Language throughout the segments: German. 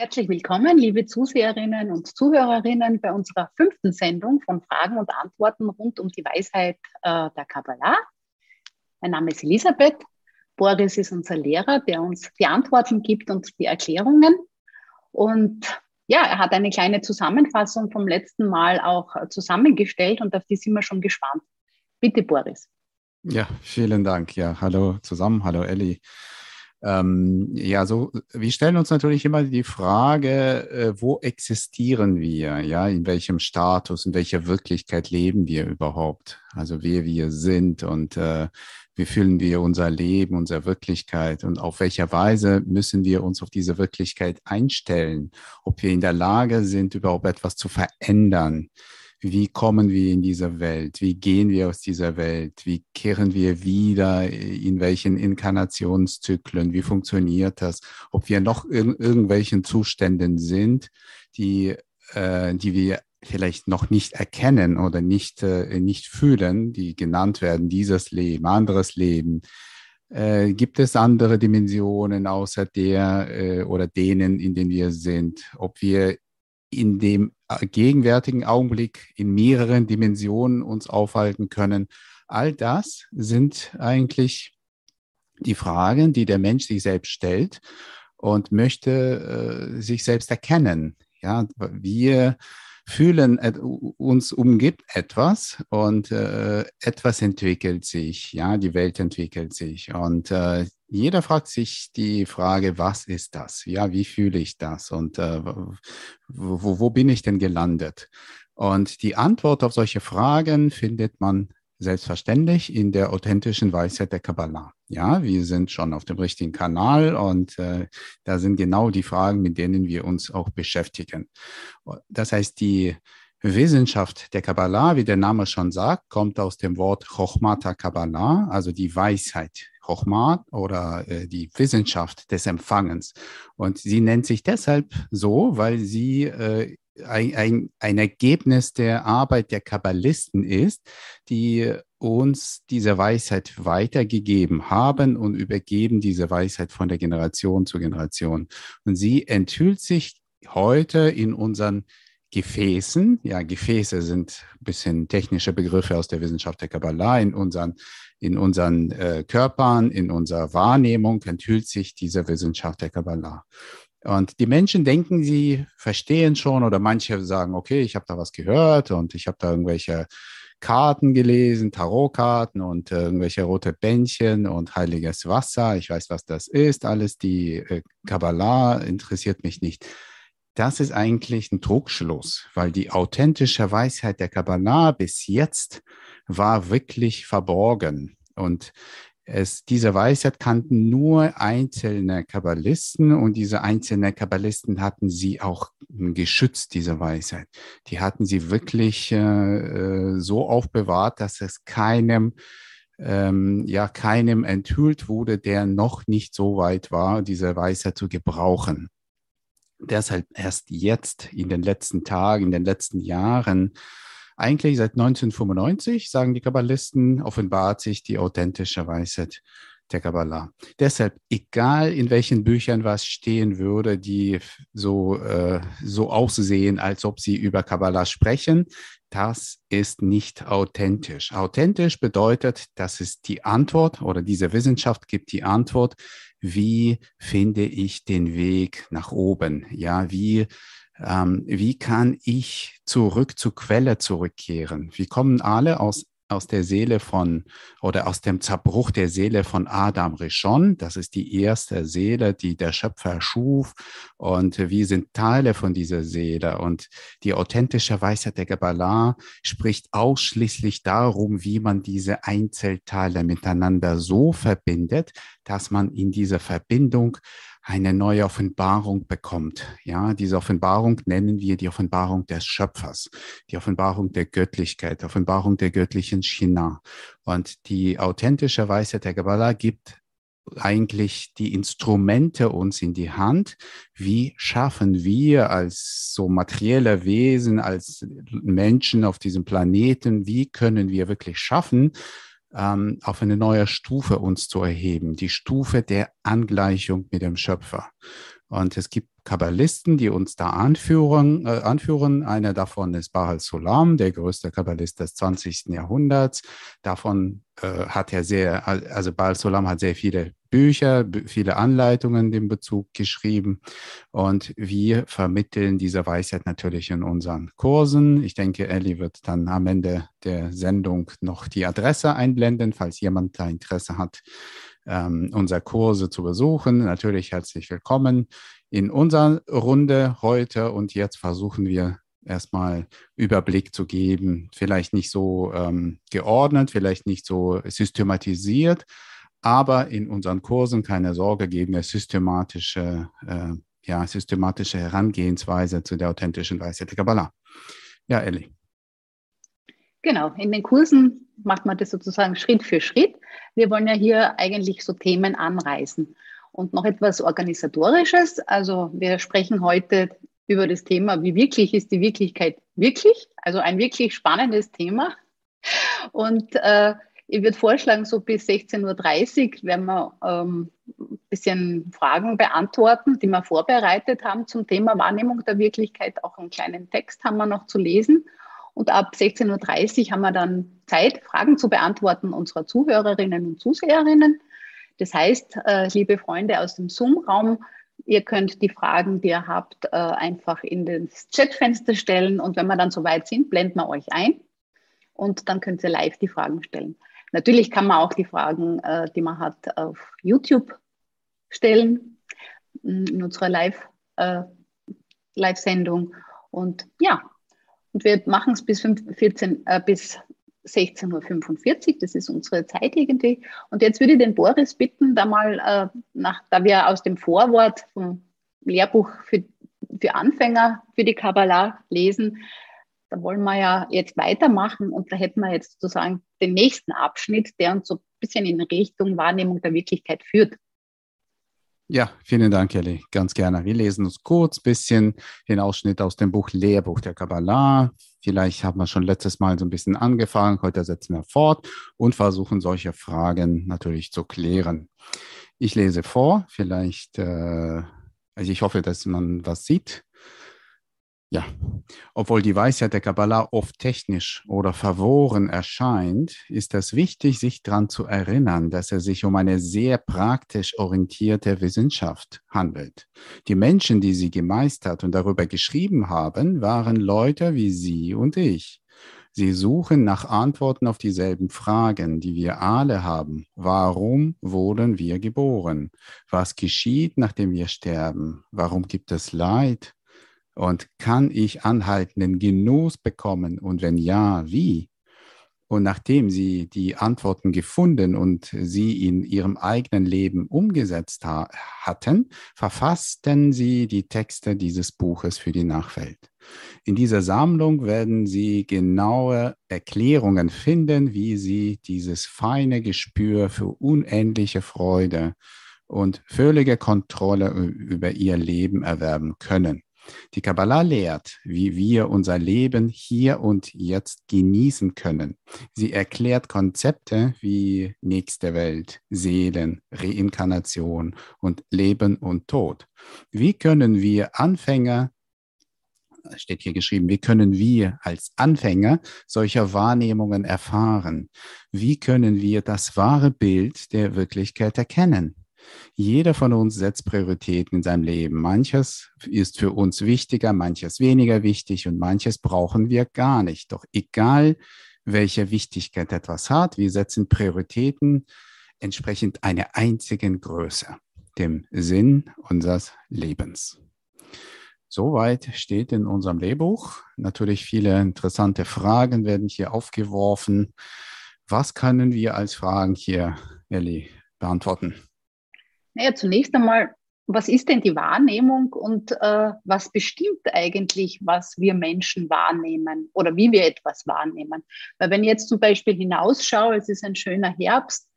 Herzlich willkommen, liebe Zuseherinnen und Zuhörerinnen, bei unserer fünften Sendung von Fragen und Antworten rund um die Weisheit äh, der Kabbalah. Mein Name ist Elisabeth. Boris ist unser Lehrer, der uns die Antworten gibt und die Erklärungen. Und ja, er hat eine kleine Zusammenfassung vom letzten Mal auch zusammengestellt und auf die sind wir schon gespannt. Bitte, Boris. Ja, vielen Dank. Ja, hallo zusammen, hallo Elli. Ähm, ja, so, wir stellen uns natürlich immer die Frage, äh, wo existieren wir? Ja, in welchem Status, in welcher Wirklichkeit leben wir überhaupt? Also wer wir sind und äh, wie fühlen wir unser Leben, unsere Wirklichkeit und auf welcher Weise müssen wir uns auf diese Wirklichkeit einstellen? Ob wir in der Lage sind, überhaupt etwas zu verändern? Wie kommen wir in diese Welt? Wie gehen wir aus dieser Welt? Wie kehren wir wieder? In welchen Inkarnationszyklen? Wie funktioniert das? Ob wir noch in irgendwelchen Zuständen sind, die, äh, die wir vielleicht noch nicht erkennen oder nicht, äh, nicht fühlen, die genannt werden, dieses Leben, anderes Leben. Äh, gibt es andere Dimensionen außer der äh, oder denen, in denen wir sind? Ob wir in dem gegenwärtigen Augenblick in mehreren Dimensionen uns aufhalten können. All das sind eigentlich die Fragen, die der Mensch sich selbst stellt und möchte äh, sich selbst erkennen. Ja, wir fühlen, uns umgibt etwas und äh, etwas entwickelt sich, ja, die Welt entwickelt sich und äh, jeder fragt sich die Frage, was ist das? Ja, wie fühle ich das? Und äh, wo, wo bin ich denn gelandet? Und die Antwort auf solche Fragen findet man selbstverständlich in der authentischen Weisheit der Kabbalah. Ja, wir sind schon auf dem richtigen Kanal und äh, da sind genau die Fragen, mit denen wir uns auch beschäftigen. Das heißt, die Wissenschaft der Kabbalah, wie der Name schon sagt, kommt aus dem Wort Chochmata Kabbalah, also die Weisheit. Chochmat oder äh, die Wissenschaft des Empfangens. Und sie nennt sich deshalb so, weil sie äh, ein, ein, ein Ergebnis der Arbeit der Kabbalisten ist, die uns diese Weisheit weitergegeben haben und übergeben diese Weisheit von der Generation zu Generation. Und sie enthüllt sich heute in unseren Gefäßen, ja, Gefäße sind ein bisschen technische Begriffe aus der Wissenschaft der Kabbalah, in unseren, in unseren äh, Körpern, in unserer Wahrnehmung enthüllt sich diese Wissenschaft der Kabbalah. Und die Menschen denken, sie verstehen schon oder manche sagen, okay, ich habe da was gehört und ich habe da irgendwelche Karten gelesen, Tarotkarten und äh, irgendwelche rote Bändchen und heiliges Wasser. Ich weiß, was das ist. Alles die äh, Kabbalah interessiert mich nicht. Das ist eigentlich ein Trugschluss, weil die authentische Weisheit der Kabbalah bis jetzt war wirklich verborgen. Und es, diese Weisheit kannten nur einzelne Kabbalisten und diese einzelnen Kabbalisten hatten sie auch geschützt, diese Weisheit. Die hatten sie wirklich äh, so aufbewahrt, dass es keinem, ähm, ja, keinem enthüllt wurde, der noch nicht so weit war, diese Weisheit zu gebrauchen. Deshalb erst jetzt in den letzten Tagen, in den letzten Jahren eigentlich seit 1995, sagen die Kabbalisten, offenbart sich die authentische Weisheit der Kabbalah. Deshalb, egal in welchen Büchern was stehen würde, die so, äh, so aussehen, als ob sie über Kabbalah sprechen, das ist nicht authentisch. Authentisch bedeutet, dass es die Antwort oder diese Wissenschaft gibt die Antwort, wie finde ich den Weg nach oben? Ja, wie ähm, wie kann ich zurück zur Quelle zurückkehren? Wir kommen alle aus aus der Seele von oder aus dem Zerbruch der Seele von Adam Rishon. Das ist die erste Seele, die der Schöpfer schuf. Und wir sind Teile von dieser Seele. Und die authentische Weisheit der Kabbalah spricht ausschließlich darum, wie man diese Einzelteile miteinander so verbindet, dass man in dieser Verbindung eine neue Offenbarung bekommt. Ja, diese Offenbarung nennen wir die Offenbarung des Schöpfers, die Offenbarung der Göttlichkeit, Offenbarung der göttlichen China. Und die authentische Weisheit der Kabbalah gibt eigentlich die Instrumente uns in die Hand. Wie schaffen wir als so materielle Wesen, als Menschen auf diesem Planeten, wie können wir wirklich schaffen, ähm, auf eine neue Stufe uns zu erheben, die Stufe der Angleichung mit dem Schöpfer. Und es gibt Kabbalisten, die uns da anführen. Äh, anführen. Einer davon ist Bahal Sulam, der größte Kabbalist des 20. Jahrhunderts. Davon äh, hat er sehr, also Bahal Sulam hat sehr viele Bücher, viele Anleitungen in Bezug geschrieben. Und wir vermitteln diese Weisheit natürlich in unseren Kursen. Ich denke, Ellie wird dann am Ende der Sendung noch die Adresse einblenden, falls jemand da Interesse hat, ähm, unsere Kurse zu besuchen. Natürlich herzlich willkommen in unserer Runde heute. Und jetzt versuchen wir erstmal Überblick zu geben. Vielleicht nicht so ähm, geordnet, vielleicht nicht so systematisiert, aber in unseren Kursen, keine Sorge, geben wir systematische, äh, ja, systematische Herangehensweise zu der authentischen Weisheit der Kabbalah. Ja, Elli. Genau, in den Kursen macht man das sozusagen Schritt für Schritt. Wir wollen ja hier eigentlich so Themen anreißen. Und noch etwas Organisatorisches. Also wir sprechen heute über das Thema, wie wirklich ist die Wirklichkeit wirklich? Also ein wirklich spannendes Thema. Und äh, ich würde vorschlagen, so bis 16.30 Uhr werden wir ähm, ein bisschen Fragen beantworten, die wir vorbereitet haben zum Thema Wahrnehmung der Wirklichkeit. Auch einen kleinen Text haben wir noch zu lesen. Und ab 16.30 Uhr haben wir dann Zeit, Fragen zu beantworten unserer Zuhörerinnen und Zuseherinnen. Das heißt, äh, liebe Freunde aus dem Zoom-Raum, ihr könnt die Fragen, die ihr habt, äh, einfach in das Chatfenster stellen. Und wenn wir dann soweit sind, blenden wir euch ein. Und dann könnt ihr live die Fragen stellen. Natürlich kann man auch die Fragen, äh, die man hat, auf YouTube stellen in unserer Live, äh, Live-Sendung. Und ja, und wir machen es bis, 14, äh, bis 16.45 Uhr, das ist unsere Zeit irgendwie. Und jetzt würde ich den Boris bitten, da mal, äh, nach, da wir aus dem Vorwort vom Lehrbuch für, für Anfänger für die Kabbalah lesen, da wollen wir ja jetzt weitermachen und da hätten wir jetzt sozusagen den nächsten Abschnitt, der uns so ein bisschen in Richtung Wahrnehmung der Wirklichkeit führt. Ja, vielen Dank, Kelly. Ganz gerne. Wir lesen uns kurz ein bisschen den Ausschnitt aus dem Buch Lehrbuch der Kabbalah. Vielleicht haben wir schon letztes Mal so ein bisschen angefangen. Heute setzen wir fort und versuchen solche Fragen natürlich zu klären. Ich lese vor. Vielleicht, äh, also ich hoffe, dass man was sieht. Ja, obwohl die Weisheit der Kabbalah oft technisch oder verworren erscheint, ist es wichtig, sich daran zu erinnern, dass es sich um eine sehr praktisch orientierte Wissenschaft handelt. Die Menschen, die sie gemeistert und darüber geschrieben haben, waren Leute wie Sie und ich. Sie suchen nach Antworten auf dieselben Fragen, die wir alle haben. Warum wurden wir geboren? Was geschieht, nachdem wir sterben? Warum gibt es Leid? Und kann ich anhaltenden Genuss bekommen? Und wenn ja, wie? Und nachdem sie die Antworten gefunden und sie in ihrem eigenen Leben umgesetzt ha hatten, verfassten sie die Texte dieses Buches für die Nachwelt. In dieser Sammlung werden Sie genaue Erklärungen finden, wie Sie dieses feine Gespür für unendliche Freude und völlige Kontrolle über Ihr Leben erwerben können. Die Kabbalah lehrt, wie wir unser Leben hier und jetzt genießen können. Sie erklärt Konzepte wie nächste Welt, Seelen, Reinkarnation und Leben und Tod. Wie können wir Anfänger steht hier geschrieben, wie können wir als Anfänger solcher Wahrnehmungen erfahren? Wie können wir das wahre Bild der Wirklichkeit erkennen? Jeder von uns setzt Prioritäten in seinem Leben. Manches ist für uns wichtiger, manches weniger wichtig und manches brauchen wir gar nicht. Doch egal, welche Wichtigkeit etwas hat, wir setzen Prioritäten entsprechend einer einzigen Größe, dem Sinn unseres Lebens. Soweit steht in unserem Lehrbuch. Natürlich viele interessante Fragen werden hier aufgeworfen. Was können wir als Fragen hier, Elli, beantworten? Naja, zunächst einmal, was ist denn die Wahrnehmung und äh, was bestimmt eigentlich, was wir Menschen wahrnehmen oder wie wir etwas wahrnehmen? Weil wenn ich jetzt zum Beispiel hinausschaue, es ist ein schöner Herbst,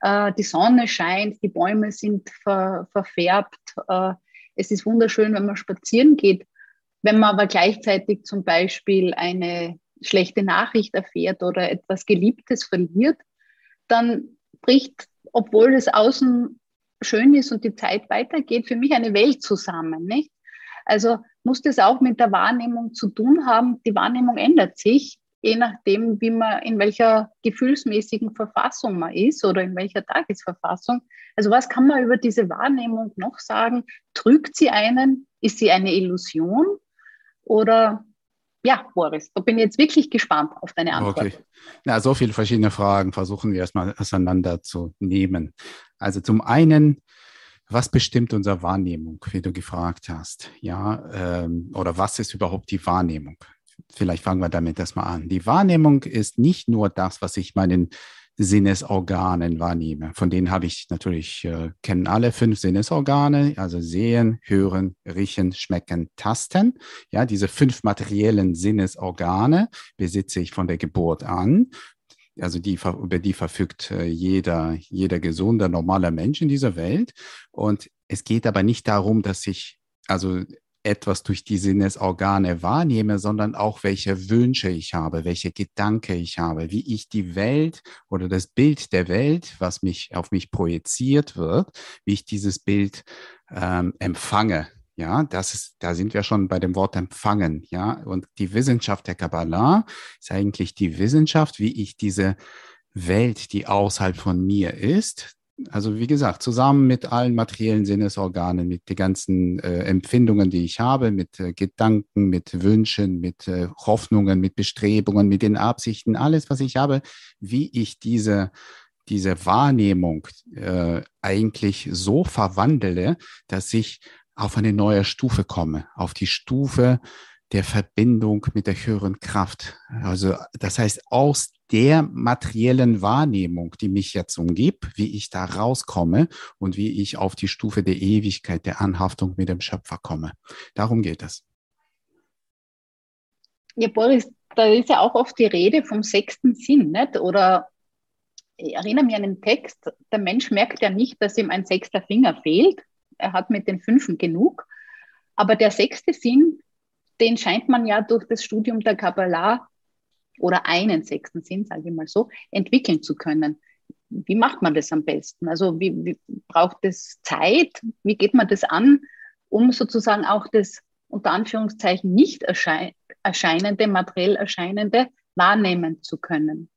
äh, die Sonne scheint, die Bäume sind ver verfärbt, äh, es ist wunderschön, wenn man spazieren geht. Wenn man aber gleichzeitig zum Beispiel eine schlechte Nachricht erfährt oder etwas Geliebtes verliert, dann bricht, obwohl es außen schön ist und die Zeit weitergeht, für mich eine Welt zusammen, nicht? Also muss das auch mit der Wahrnehmung zu tun haben. Die Wahrnehmung ändert sich, je nachdem, wie man, in welcher gefühlsmäßigen Verfassung man ist oder in welcher Tagesverfassung. Also was kann man über diese Wahrnehmung noch sagen? Trügt sie einen? Ist sie eine Illusion? Oder ja, Boris, da bin ich jetzt wirklich gespannt auf deine Antwort. Okay. Na, so viele verschiedene Fragen versuchen wir erstmal auseinanderzunehmen. Also zum einen, was bestimmt unsere Wahrnehmung, wie du gefragt hast? Ja, ähm, oder was ist überhaupt die Wahrnehmung? Vielleicht fangen wir damit erstmal an. Die Wahrnehmung ist nicht nur das, was ich meinen Sinnesorganen wahrnehme. Von denen habe ich natürlich, äh, kennen alle fünf Sinnesorgane, also sehen, hören, riechen, schmecken, tasten. Ja, diese fünf materiellen Sinnesorgane besitze ich von der Geburt an. Also die, über die verfügt äh, jeder, jeder gesunde, normale Mensch in dieser Welt. Und es geht aber nicht darum, dass ich also etwas durch die Sinnesorgane wahrnehme, sondern auch welche Wünsche ich habe, welche Gedanken ich habe, wie ich die Welt oder das Bild der Welt, was mich auf mich projiziert wird, wie ich dieses Bild ähm, empfange. Ja, das ist, da sind wir schon bei dem Wort empfangen. Ja, und die Wissenschaft der Kabbalah ist eigentlich die Wissenschaft, wie ich diese Welt, die außerhalb von mir ist, also wie gesagt, zusammen mit allen materiellen Sinnesorganen, mit den ganzen äh, Empfindungen, die ich habe, mit äh, Gedanken, mit Wünschen, mit äh, Hoffnungen, mit Bestrebungen, mit den Absichten, alles, was ich habe, wie ich diese, diese Wahrnehmung äh, eigentlich so verwandle, dass ich auf eine neue Stufe komme, auf die Stufe der Verbindung mit der höheren Kraft. Also das heißt, aus der materiellen Wahrnehmung, die mich jetzt umgibt, wie ich da rauskomme und wie ich auf die Stufe der Ewigkeit, der Anhaftung mit dem Schöpfer komme. Darum geht es. Ja, Boris, da ist ja auch oft die Rede vom sechsten Sinn, nicht? Oder ich erinnere mich an den Text, der Mensch merkt ja nicht, dass ihm ein sechster Finger fehlt. Er hat mit den fünfen genug. Aber der sechste Sinn, den scheint man ja durch das Studium der Kabbalah oder einen sechsten Sinn, sage ich mal so, entwickeln zu können. Wie macht man das am besten? Also wie, wie braucht es Zeit? Wie geht man das an, um sozusagen auch das unter Anführungszeichen nicht erschein erscheinende, materiell erscheinende wahrnehmen zu können?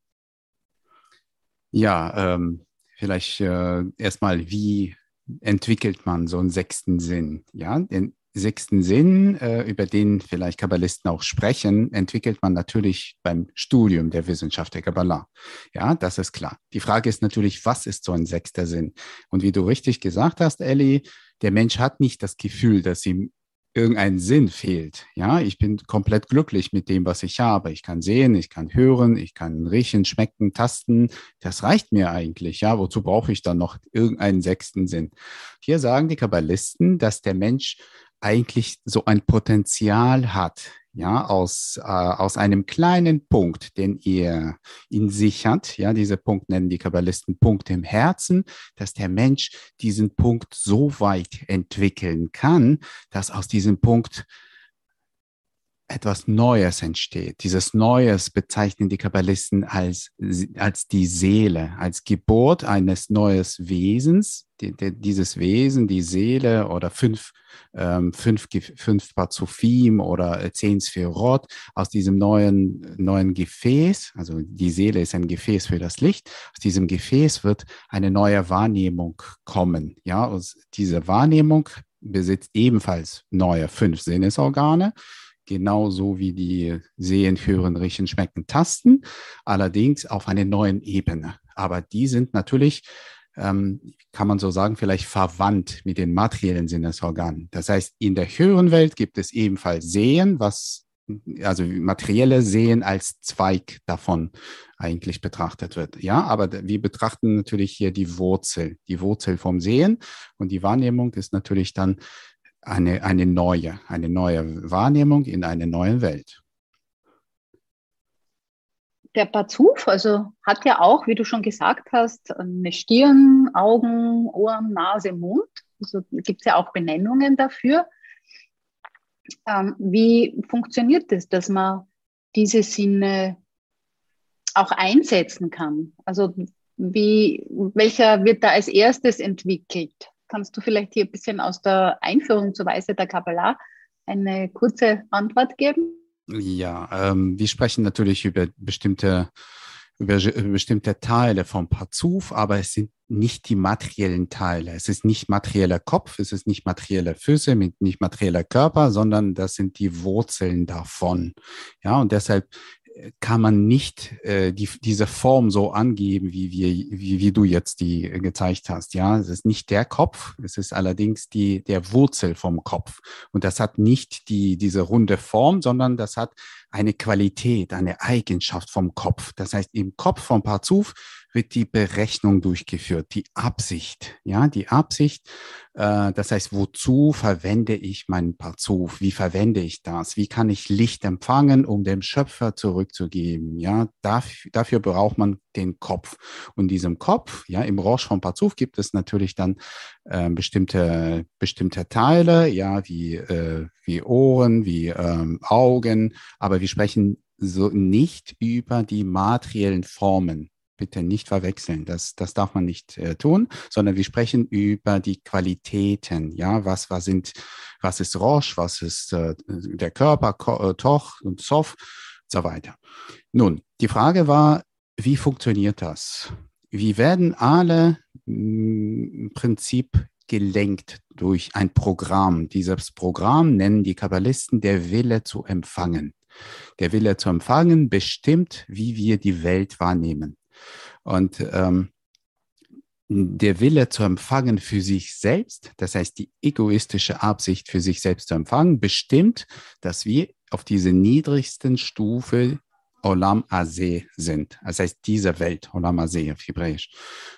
Ja, ähm, vielleicht äh, erstmal, wie entwickelt man so einen sechsten Sinn? Ja, den sechsten Sinn, äh, über den vielleicht Kabbalisten auch sprechen, entwickelt man natürlich beim Studium der Wissenschaft der Kabbalah. Ja, das ist klar. Die Frage ist natürlich, was ist so ein sechster Sinn? Und wie du richtig gesagt hast, Ellie, der Mensch hat nicht das Gefühl, dass ihm irgendein Sinn fehlt. Ja, ich bin komplett glücklich mit dem, was ich habe. Ich kann sehen, ich kann hören, ich kann riechen, schmecken, tasten. Das reicht mir eigentlich. Ja, wozu brauche ich dann noch irgendeinen sechsten Sinn? Hier sagen die Kabbalisten, dass der Mensch eigentlich so ein Potenzial hat, ja, aus, äh, aus einem kleinen Punkt, den ihr in sich hat, ja, dieser Punkt nennen die Kabbalisten Punkt im Herzen, dass der Mensch diesen Punkt so weit entwickeln kann, dass aus diesem Punkt etwas Neues entsteht. Dieses Neues bezeichnen die Kabbalisten als, als die Seele, als Geburt eines neues Wesens. Die, die, dieses Wesen, die Seele oder fünf, ähm, fünf, fünf Pazufim oder zehn Sphirot aus diesem neuen, neuen Gefäß, also die Seele ist ein Gefäß für das Licht, aus diesem Gefäß wird eine neue Wahrnehmung kommen. Ja, aus dieser Wahrnehmung besitzt ebenfalls neue fünf Sinnesorgane genauso wie die Sehen, Hören, Riechen, Schmecken, Tasten, allerdings auf einer neuen Ebene. Aber die sind natürlich, ähm, kann man so sagen, vielleicht verwandt mit den materiellen Sinnesorganen. Das heißt, in der höheren Welt gibt es ebenfalls Sehen, was also materielle Sehen als Zweig davon eigentlich betrachtet wird. Ja, aber wir betrachten natürlich hier die Wurzel, die Wurzel vom Sehen und die Wahrnehmung ist natürlich dann eine, eine neue, eine neue Wahrnehmung in einer neuen Welt. Der Pazuf, also hat ja auch, wie du schon gesagt hast, eine Stirn, Augen, Ohren, Nase, Mund. Also gibt es ja auch Benennungen dafür. Ähm, wie funktioniert das, dass man diese Sinne auch einsetzen kann? Also wie, welcher wird da als erstes entwickelt? Kannst du vielleicht hier ein bisschen aus der Einführung zur Weise der Kabbalah eine kurze Antwort geben? Ja, ähm, wir sprechen natürlich über bestimmte über, bestimmte Teile vom Parzuf, aber es sind nicht die materiellen Teile. Es ist nicht materieller Kopf, es ist nicht materielle Füße, nicht materieller Körper, sondern das sind die Wurzeln davon. Ja, und deshalb kann man nicht äh, die, diese Form so angeben, wie, wir, wie, wie du jetzt die gezeigt hast. Ja, es ist nicht der Kopf, es ist allerdings die, der Wurzel vom Kopf. Und das hat nicht die, diese runde Form, sondern das hat eine Qualität, eine Eigenschaft vom Kopf. Das heißt, im Kopf vom Parzuf wird die Berechnung durchgeführt, die Absicht, ja, die Absicht, äh, das heißt, wozu verwende ich meinen Parzuf? Wie verwende ich das? Wie kann ich Licht empfangen, um dem Schöpfer zurückzugeben? Ja, dafür, dafür braucht man den Kopf. Und diesem Kopf, ja, im Roche vom Parzuf gibt es natürlich dann äh, bestimmte, bestimmte Teile, ja, wie, äh, wie Ohren, wie ähm, Augen, aber wir sprechen so nicht über die materiellen Formen bitte nicht verwechseln. Das, das darf man nicht äh, tun, sondern wir sprechen über die Qualitäten. Ja, was, was sind, was ist Roche, was ist äh, der Körper, Ko äh, Toch und Sof, und so weiter. Nun, die Frage war, wie funktioniert das? Wie werden alle mm, im Prinzip gelenkt durch ein Programm? Dieses Programm nennen die Kabbalisten der Wille zu empfangen. Der Wille zu empfangen bestimmt, wie wir die Welt wahrnehmen. Und ähm, der Wille zu empfangen für sich selbst, das heißt die egoistische Absicht für sich selbst zu empfangen, bestimmt, dass wir auf diese niedrigsten Stufe Olam Azeh sind. Das heißt, diese Welt, Olam Azeh auf Hebräisch.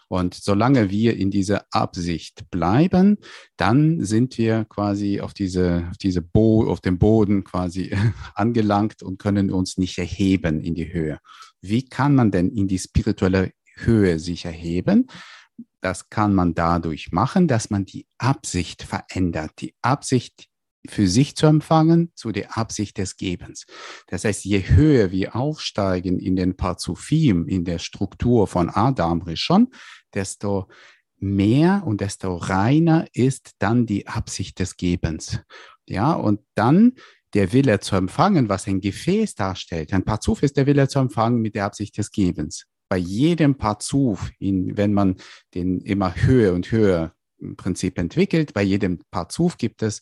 Und solange wir in dieser Absicht bleiben, dann sind wir quasi auf diese, auf diese Bo auf dem Boden quasi angelangt und können uns nicht erheben in die Höhe. Wie kann man denn in die spirituelle Höhe sich erheben? Das kann man dadurch machen, dass man die Absicht verändert. Die Absicht für sich zu empfangen zu der Absicht des Gebens. Das heißt, je höher wir aufsteigen in den Parzufim, in der Struktur von Adam Rishon, desto mehr und desto reiner ist dann die Absicht des Gebens. Ja, und dann der Wille zu empfangen, was ein Gefäß darstellt. Ein Parzuf ist der Wille zu empfangen mit der Absicht des Gebens. Bei jedem Parzuf, in, wenn man den immer höher und höher im Prinzip entwickelt, bei jedem Parzuf gibt es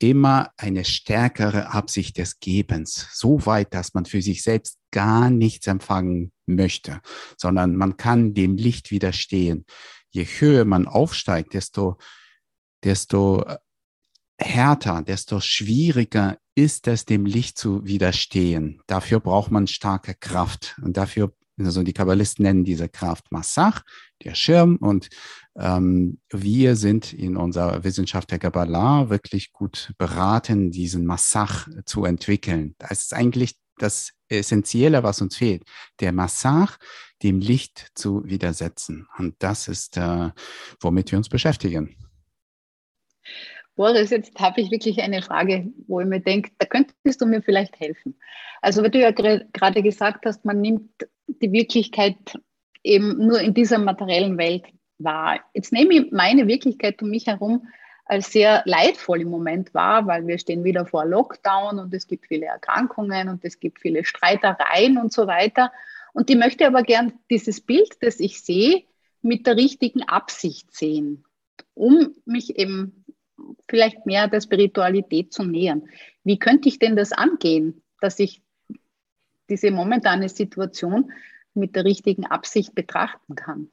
immer eine stärkere Absicht des Gebens, so weit, dass man für sich selbst gar nichts empfangen möchte, sondern man kann dem Licht widerstehen. Je höher man aufsteigt, desto, desto härter, desto schwieriger ist es, dem Licht zu widerstehen. Dafür braucht man starke Kraft und dafür, also die Kabbalisten nennen diese Kraft Massach, der Schirm und ähm, wir sind in unserer Wissenschaft der Kabbalah wirklich gut beraten, diesen Massach zu entwickeln. Das ist eigentlich das Essentielle, was uns fehlt, der Massach dem Licht zu widersetzen. Und das ist, äh, womit wir uns beschäftigen. Boris, jetzt habe ich wirklich eine Frage, wo ich mir denke, da könntest du mir vielleicht helfen. Also, wie du ja gerade gesagt hast, man nimmt die Wirklichkeit eben nur in dieser materiellen Welt wahr. Jetzt nehme ich meine Wirklichkeit um mich herum als sehr leidvoll im Moment wahr, weil wir stehen wieder vor Lockdown und es gibt viele Erkrankungen und es gibt viele Streitereien und so weiter. Und ich möchte aber gern dieses Bild, das ich sehe, mit der richtigen Absicht sehen, um mich eben vielleicht mehr der Spiritualität zu nähern. Wie könnte ich denn das angehen, dass ich diese momentane Situation mit der richtigen Absicht betrachten kann?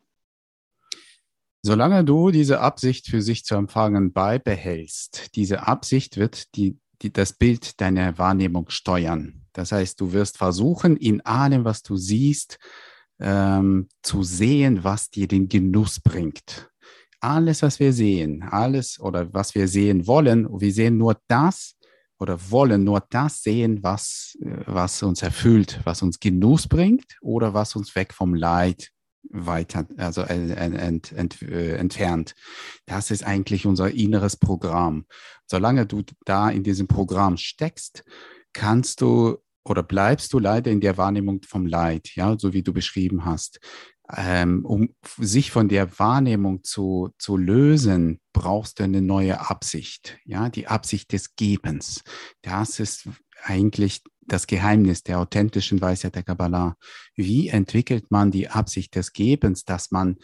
Solange du diese Absicht für sich zu empfangen beibehältst, diese Absicht wird die, die, das Bild deiner Wahrnehmung steuern. Das heißt, du wirst versuchen, in allem, was du siehst, ähm, zu sehen, was dir den Genuss bringt alles, was wir sehen, alles oder was wir sehen wollen, wir sehen nur das oder wollen nur das sehen, was, was uns erfüllt, was uns Genuss bringt oder was uns weg vom Leid weiter, also ent, ent, äh, entfernt. Das ist eigentlich unser inneres Programm. Solange du da in diesem Programm steckst, kannst du oder bleibst du leider in der Wahrnehmung vom Leid, ja, so wie du beschrieben hast. Ähm, um sich von der Wahrnehmung zu, zu lösen, brauchst du eine neue Absicht. Ja, die Absicht des Gebens. Das ist eigentlich das Geheimnis der authentischen Weisheit der Kabbalah. Wie entwickelt man die Absicht des Gebens, dass man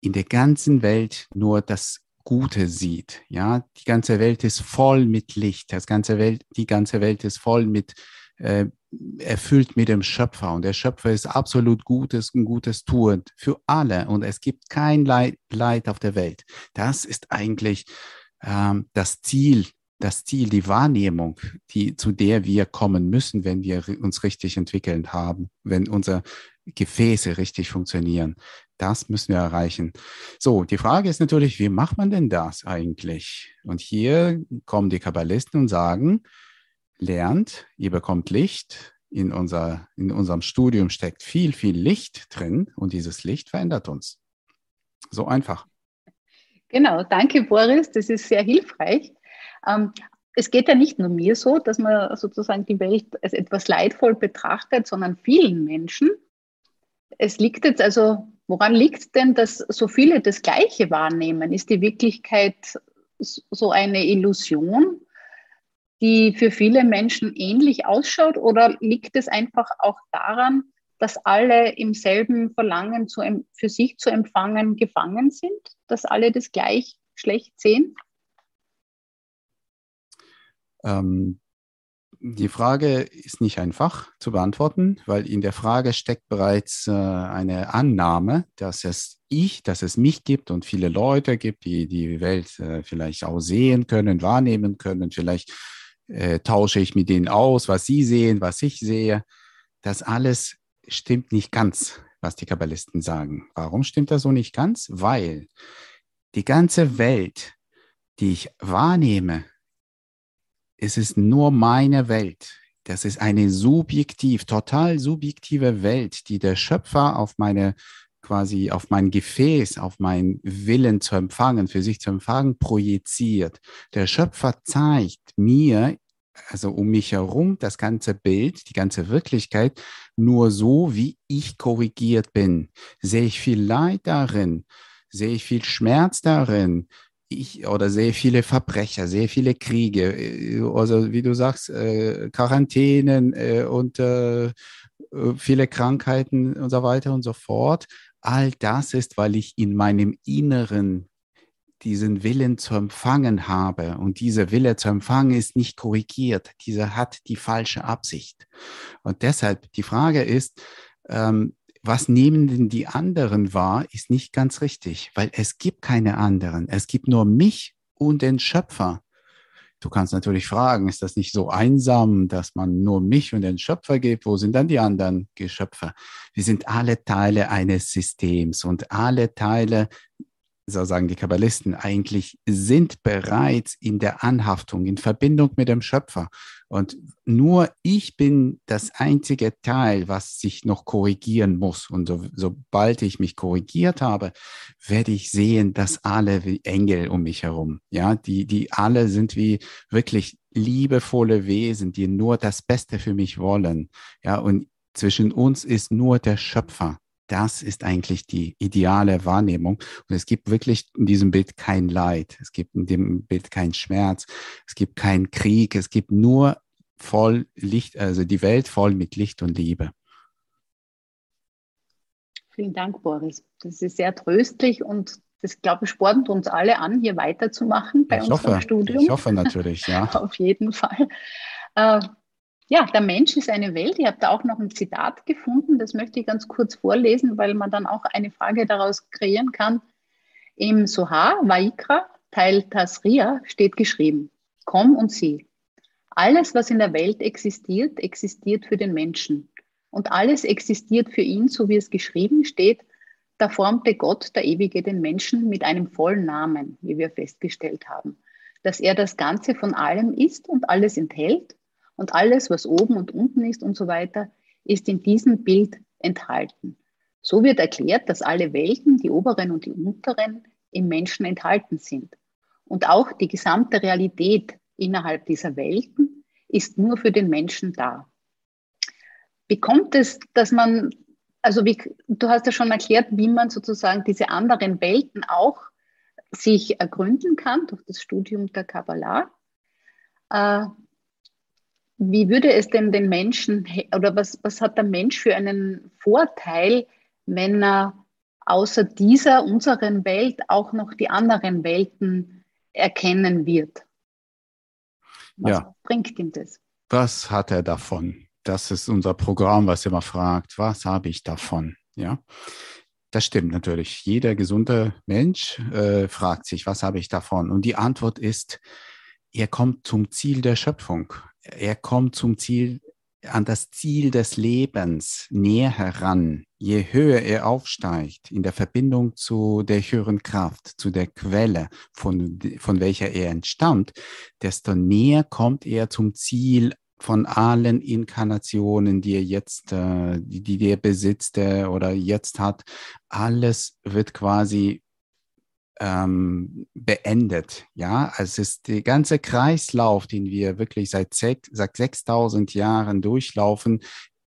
in der ganzen Welt nur das Gute sieht? Ja, die ganze Welt ist voll mit Licht. Das ganze Welt, die ganze Welt ist voll mit äh, erfüllt mit dem Schöpfer. Und der Schöpfer ist absolut Gutes und Gutes tuend für alle. Und es gibt kein Leid, Leid auf der Welt. Das ist eigentlich ähm, das Ziel, das Ziel, die Wahrnehmung, die, zu der wir kommen müssen, wenn wir uns richtig entwickelt haben, wenn unsere Gefäße richtig funktionieren. Das müssen wir erreichen. So, die Frage ist natürlich, wie macht man denn das eigentlich? Und hier kommen die Kabbalisten und sagen, lernt, ihr bekommt Licht. In, unser, in unserem Studium steckt viel, viel Licht drin und dieses Licht verändert uns. So einfach. Genau, danke Boris, das ist sehr hilfreich. Ähm, es geht ja nicht nur mir so, dass man sozusagen die Welt als etwas leidvoll betrachtet, sondern vielen Menschen. Es liegt jetzt also, woran liegt es denn, dass so viele das Gleiche wahrnehmen? Ist die Wirklichkeit so eine Illusion? Die für viele Menschen ähnlich ausschaut? Oder liegt es einfach auch daran, dass alle im selben Verlangen zu, für sich zu empfangen gefangen sind, dass alle das gleich schlecht sehen? Ähm, die Frage ist nicht einfach zu beantworten, weil in der Frage steckt bereits äh, eine Annahme, dass es ich, dass es mich gibt und viele Leute gibt, die die Welt äh, vielleicht auch sehen können, wahrnehmen können, vielleicht äh, tausche ich mit denen aus, was sie sehen, was ich sehe. Das alles stimmt nicht ganz, was die Kabbalisten sagen. Warum stimmt das so nicht ganz? Weil die ganze Welt, die ich wahrnehme, es ist nur meine Welt. Das ist eine subjektiv, total subjektive Welt, die der Schöpfer auf meine quasi auf mein Gefäß, auf meinen Willen zu empfangen, für sich zu empfangen, projiziert. Der Schöpfer zeigt mir, also um mich herum, das ganze Bild, die ganze Wirklichkeit, nur so, wie ich korrigiert bin. Sehe ich viel Leid darin? Sehe ich viel Schmerz darin? Ich, oder sehe viele Verbrecher, sehe viele Kriege, äh, also wie du sagst, äh, Quarantänen äh, und äh, äh, viele Krankheiten und so weiter und so fort all das ist, weil ich in meinem Inneren diesen Willen zu empfangen habe. Und dieser Wille zu empfangen ist nicht korrigiert. Dieser hat die falsche Absicht. Und deshalb die Frage ist, ähm, was nehmen denn die anderen wahr, ist nicht ganz richtig, weil es gibt keine anderen. Es gibt nur mich und den Schöpfer. Du kannst natürlich fragen, ist das nicht so einsam, dass man nur mich und den Schöpfer gibt? Wo sind dann die anderen Geschöpfe? Wir sind alle Teile eines Systems und alle Teile so sagen die Kabbalisten, eigentlich sind bereits in der Anhaftung, in Verbindung mit dem Schöpfer. Und nur ich bin das einzige Teil, was sich noch korrigieren muss. Und so, sobald ich mich korrigiert habe, werde ich sehen, dass alle wie Engel um mich herum, ja, die, die alle sind wie wirklich liebevolle Wesen, die nur das Beste für mich wollen. Ja, und zwischen uns ist nur der Schöpfer das ist eigentlich die ideale Wahrnehmung. Und es gibt wirklich in diesem Bild kein Leid, es gibt in dem Bild kein Schmerz, es gibt keinen Krieg, es gibt nur voll Licht, also die Welt voll mit Licht und Liebe. Vielen Dank, Boris. Das ist sehr tröstlich und das, glaube ich, spornt uns alle an, hier weiterzumachen bei ich unserem hoffe, Studium. Ich hoffe natürlich, ja. Auf jeden Fall. Äh, ja, der Mensch ist eine Welt. Ich habe da auch noch ein Zitat gefunden, das möchte ich ganz kurz vorlesen, weil man dann auch eine Frage daraus kreieren kann. Im Sohar, Vaikra, Teil Tasria, steht geschrieben, komm und sieh. Alles, was in der Welt existiert, existiert für den Menschen. Und alles existiert für ihn, so wie es geschrieben steht, da formte Gott, der Ewige, den Menschen mit einem vollen Namen, wie wir festgestellt haben, dass er das Ganze von allem ist und alles enthält und alles, was oben und unten ist und so weiter, ist in diesem Bild enthalten. So wird erklärt, dass alle Welten, die oberen und die unteren, im Menschen enthalten sind. Und auch die gesamte Realität innerhalb dieser Welten ist nur für den Menschen da. Wie kommt es, dass man also wie, du hast ja schon erklärt, wie man sozusagen diese anderen Welten auch sich ergründen kann durch das Studium der Kabbalah. Wie würde es denn den Menschen oder was, was hat der Mensch für einen Vorteil, wenn er außer dieser unseren Welt auch noch die anderen Welten erkennen wird? Was ja. bringt ihm das? Was hat er davon? Das ist unser Programm, was immer fragt, was habe ich davon? Ja, das stimmt natürlich. Jeder gesunde Mensch äh, fragt sich, was habe ich davon? Und die Antwort ist, er kommt zum Ziel der Schöpfung. Er kommt zum Ziel, an das Ziel des Lebens näher heran. Je höher er aufsteigt in der Verbindung zu der höheren Kraft, zu der Quelle, von, von welcher er entstammt, desto näher kommt er zum Ziel von allen Inkarnationen, die er jetzt, äh, die, die er besitzt äh, oder jetzt hat. Alles wird quasi ähm, beendet. Ja, also es ist der ganze Kreislauf, den wir wirklich seit, seit 6000 Jahren durchlaufen,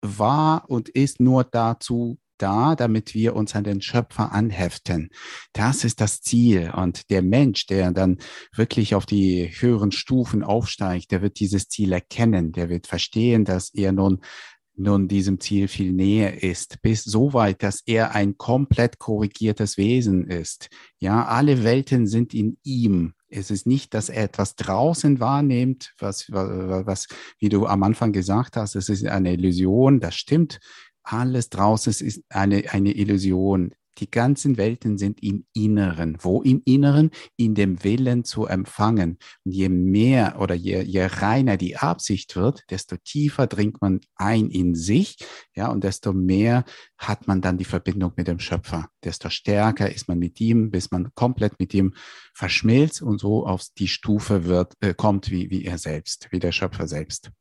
war und ist nur dazu da, damit wir uns an den Schöpfer anheften. Das ist das Ziel. Und der Mensch, der dann wirklich auf die höheren Stufen aufsteigt, der wird dieses Ziel erkennen. Der wird verstehen, dass er nun nun diesem Ziel viel näher ist, bis so weit, dass er ein komplett korrigiertes Wesen ist. Ja, alle Welten sind in ihm. Es ist nicht, dass er etwas draußen wahrnimmt, was, was, wie du am Anfang gesagt hast, es ist eine Illusion, das stimmt. Alles draußen ist eine, eine Illusion. Die ganzen Welten sind im Inneren. Wo im Inneren? In dem Willen zu empfangen. Und je mehr oder je, je reiner die Absicht wird, desto tiefer dringt man ein in sich, ja, und desto mehr hat man dann die Verbindung mit dem Schöpfer. Desto stärker ist man mit ihm, bis man komplett mit ihm verschmilzt und so auf die Stufe wird, äh, kommt wie, wie er selbst, wie der Schöpfer selbst.